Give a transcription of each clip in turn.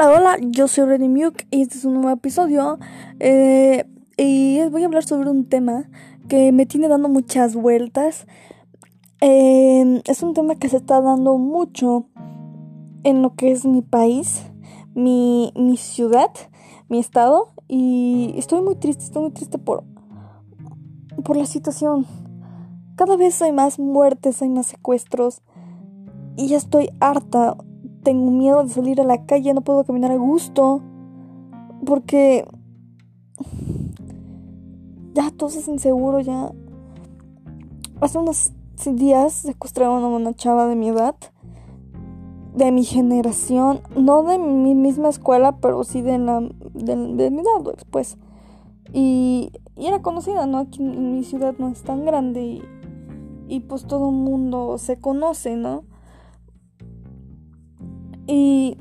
Hola, hola, yo soy Renny Muke y este es un nuevo episodio. Eh, y voy a hablar sobre un tema que me tiene dando muchas vueltas. Eh, es un tema que se está dando mucho en lo que es mi país, mi, mi ciudad, mi estado. Y estoy muy triste, estoy muy triste por, por la situación. Cada vez hay más muertes, hay más secuestros. Y ya estoy harta tengo miedo de salir a la calle, no puedo caminar a gusto. Porque ya todo es inseguro, ya. Hace unos días secuestraron a una chava de mi edad, de mi generación, no de mi misma escuela, pero sí de, la, de, mi edad, pues. Y, y, era conocida, ¿no? Aquí en mi ciudad no es tan grande y, y pues todo el mundo se conoce, ¿no? Y.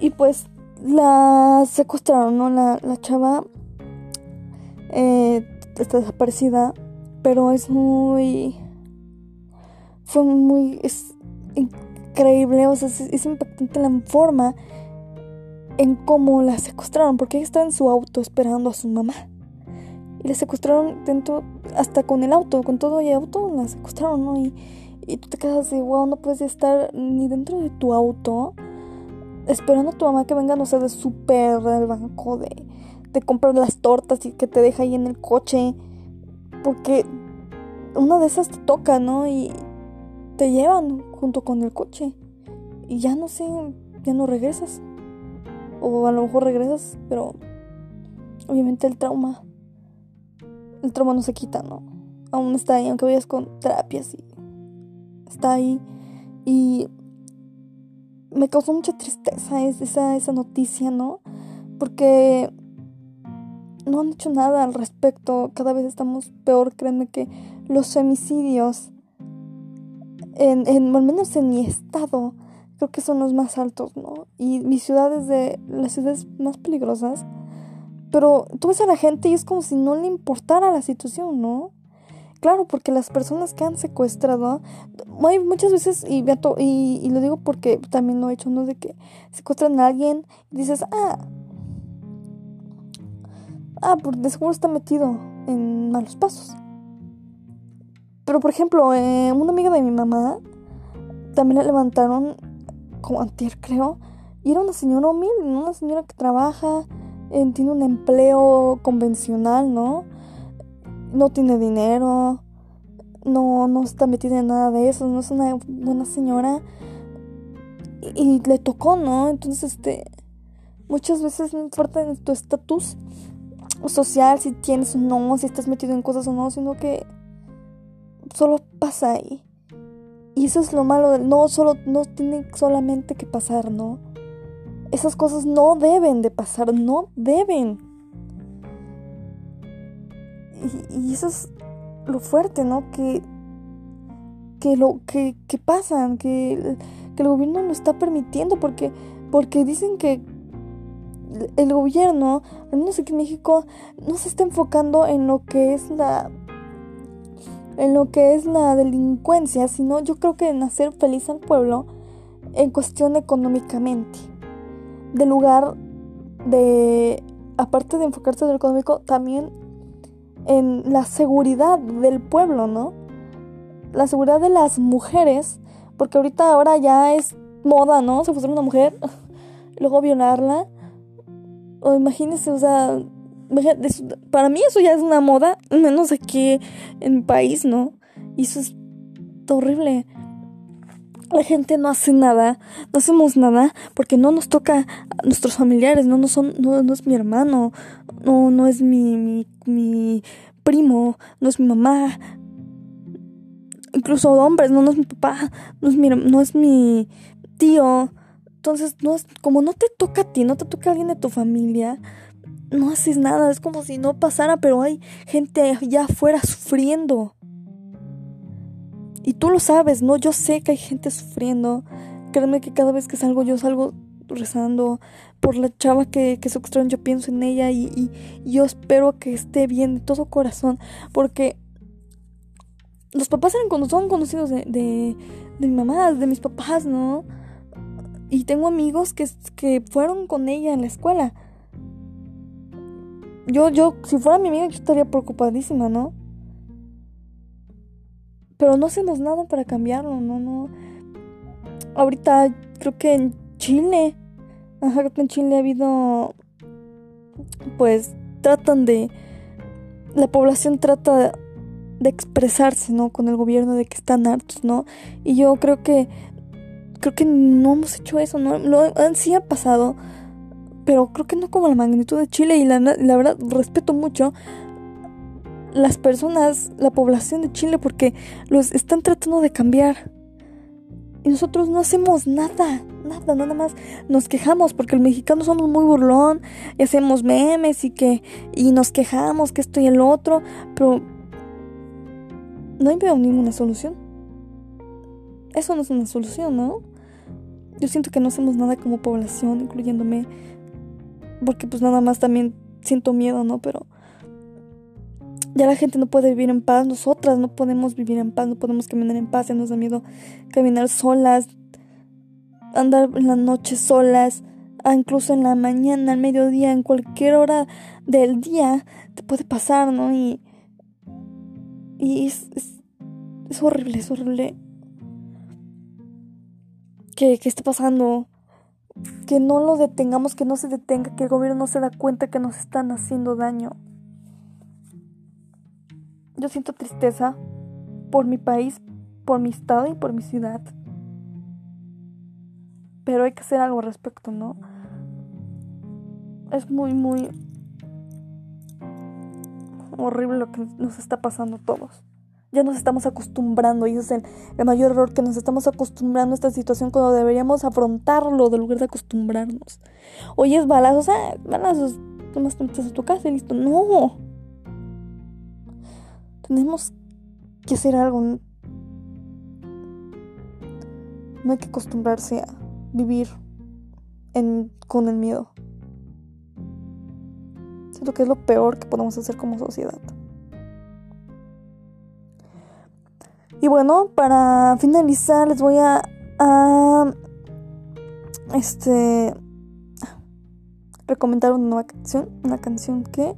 Y pues la secuestraron, ¿no? La, la chava eh, está desaparecida, pero es muy. Fue muy. Es increíble, o sea, es, impactante la forma en cómo la secuestraron, porque ella estaba en su auto esperando a su mamá. Y la secuestraron dentro, hasta con el auto, con todo el auto, la secuestraron, ¿no? Y y tú te quedas así, wow, no puedes estar ni dentro de tu auto esperando a tu mamá que venga, no sé, de súper del banco, de, de comprar las tortas y que te deja ahí en el coche. Porque una de esas te toca, ¿no? Y te llevan junto con el coche. Y ya no sé, ya no regresas. O a lo mejor regresas, pero obviamente el trauma, el trauma no se quita, ¿no? Aún está ahí, aunque vayas con terapias y está ahí y me causó mucha tristeza esa, esa noticia, ¿no? Porque no han hecho nada al respecto, cada vez estamos peor, créanme que los femicidios, en, en, al menos en mi estado, creo que son los más altos, ¿no? Y mi ciudad es de las ciudades más peligrosas, pero tú ves a la gente y es como si no le importara la situación, ¿no? Claro, porque las personas que han secuestrado, hay muchas veces, y, lo digo porque también lo he hecho, ¿no? De que secuestran a alguien y dices, ah, ah, por de seguro está metido en malos pasos. Pero, por ejemplo, eh, una amiga de mi mamá también la levantaron, como antier creo, y era una señora humilde, una señora que trabaja, eh, tiene un empleo convencional, ¿no? No tiene dinero, no, no está metida en nada de eso, no es una buena señora. Y, le tocó, ¿no? Entonces, este, muchas veces no importa tu estatus social, si tienes o no, si estás metido en cosas o no, sino que solo pasa ahí. Y eso es lo malo del no solo no tiene solamente que pasar, ¿no? Esas cosas no deben de pasar, no deben y, eso es lo fuerte, ¿no? Que, que lo que, que pasan, que, que, el gobierno lo está permitiendo porque, porque dicen que el gobierno, al menos aquí en México, no se está enfocando en lo que es la en lo que es la delincuencia, sino yo creo que en hacer feliz al pueblo en cuestión económicamente. De lugar de, aparte de enfocarse en lo económico, también en la seguridad del pueblo, ¿no? La seguridad de las mujeres, porque ahorita ahora ya es moda, ¿no? Se fue una mujer, luego violarla. O imagínense, o sea, para mí eso ya es una moda, menos aquí en mi país, ¿no? Y eso es horrible. La gente no hace nada, no hacemos nada porque no nos toca a nuestros familiares, no, no, son, no, no es mi hermano, no, no es mi, mi, primo, no es mi mamá, incluso hombres, no, no es mi papá, no es mi, no es mi tío. Entonces, no es, como no te toca a ti, no te toca a alguien de tu familia, no haces nada, es como si no pasara, pero hay gente allá afuera sufriendo. Y tú lo sabes, ¿no? Yo sé que hay gente sufriendo. Créeme que cada vez que salgo yo salgo rezando por la chava que, que secuestraron, yo pienso en ella y, yo espero que esté bien de todo corazón, porque los papás eran son conocidos de, de, de mi mamá, de mis papás, ¿no? y tengo amigos que, que fueron con ella en la escuela. Yo, yo, si fuera mi amiga, yo estaría preocupadísima, ¿no? Pero no hacemos nada para cambiarlo, no, no. Ahorita creo que en Chile, ajá, que en Chile ha habido, pues, tratan de, la población trata de expresarse, ¿no? Con el gobierno de que están hartos, ¿no? Y yo creo que, creo que no hemos hecho eso, ¿no? Lo, sí ha pasado, pero creo que no como la magnitud de Chile y la, la verdad respeto mucho las personas, la población de Chile porque los están tratando de cambiar. Y nosotros no hacemos nada, nada, nada más. Nos quejamos porque los mexicanos somos muy burlón y hacemos memes y que y nos quejamos que esto y el otro, pero no hay ninguna solución. Eso no es una solución, ¿no? Yo siento que no hacemos nada como población, incluyéndome, porque pues nada más también siento miedo, ¿no? Pero ya la gente no puede vivir en paz, nosotras no podemos vivir en paz, no podemos caminar en paz, ya nos da miedo caminar solas, andar en la noche solas, incluso en la mañana, al mediodía, en cualquier hora del día te puede pasar, ¿no? Y, y es, es, horrible, es horrible que, que esté pasando, que no lo detengamos, que no se detenga, que el gobierno no se da cuenta que nos están haciendo daño. Yo siento tristeza por mi país, por mi estado y por mi ciudad. Pero hay que hacer algo al respecto, ¿no? Es muy, muy horrible lo que nos está pasando a todos. Ya nos estamos acostumbrando y ese es el, mayor error que nos estamos acostumbrando a esta situación cuando deberíamos afrontarlo de lugar de acostumbrarnos. Oye, es balazos, ah, balazos, tomas te a tu casa y listo. No, tenemos que hacer algo. No hay que acostumbrarse a vivir con el miedo. Siento que es lo peor que podemos hacer como sociedad. Y bueno, para finalizar les voy a, este recomendar una nueva canción, una canción que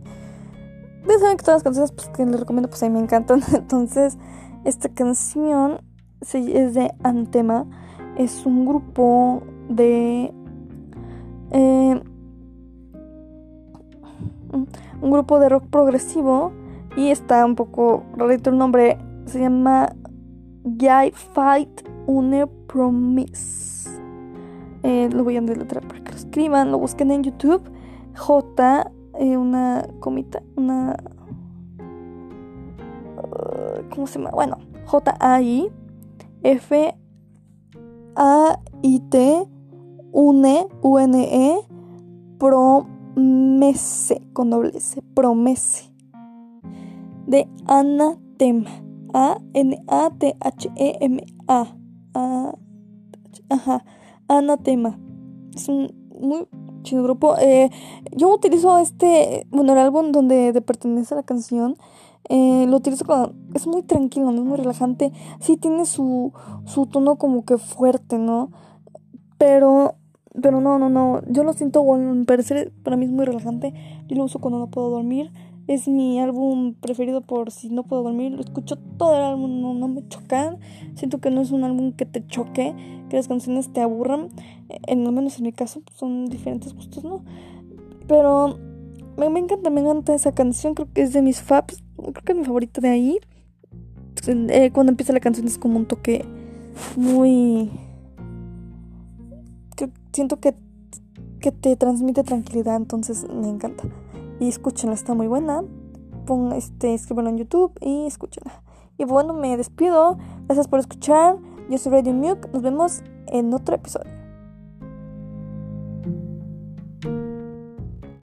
ya saben que todas las canciones pues, que les recomiendo, pues a me encantan. Entonces, esta canción es de Antema. Es un grupo de. Eh, un grupo de rock progresivo. Y está un poco rarito el nombre. Se llama Guy Fight Une Promise. Eh, lo voy a deletrear para que lo escriban. Lo busquen en YouTube. J eh, una comita, una... Uh, ¿Cómo se llama? Bueno, J-A-I F A-I-T UNE U-N-E Promese con doble S, promese de Anatema A-N-A-T-H-E-M-A A, ajá, Anatema es un muy chido grupo. Eh, yo utilizo este, bueno, el álbum donde pertenece la canción. Eh, lo utilizo cuando es muy tranquilo, es muy relajante. Sí tiene su, su tono como que fuerte, ¿no? Pero, pero no, no, no. Yo lo siento, bueno, me parece, para mí es muy relajante. Yo lo uso cuando no puedo dormir. Es mi álbum preferido por si no puedo dormir. Lo escucho todo el álbum, no, no me chocan. Siento que no es un álbum que te choque, que las canciones te aburran. En, al menos en mi caso, son diferentes gustos, ¿no? Pero me, encanta, me encanta esa canción. Creo que es de mis faps. Creo que es mi favorita de ahí. Eh, cuando empieza la canción es como un toque muy... siento que, que te transmite tranquilidad, entonces me encanta y escúchenla, está muy buena. Pon, este, escríbanlo en YouTube y escúchenla. Y bueno, me despido. Gracias por escuchar. Yo soy Radio Muke. Nos vemos en otro episodio.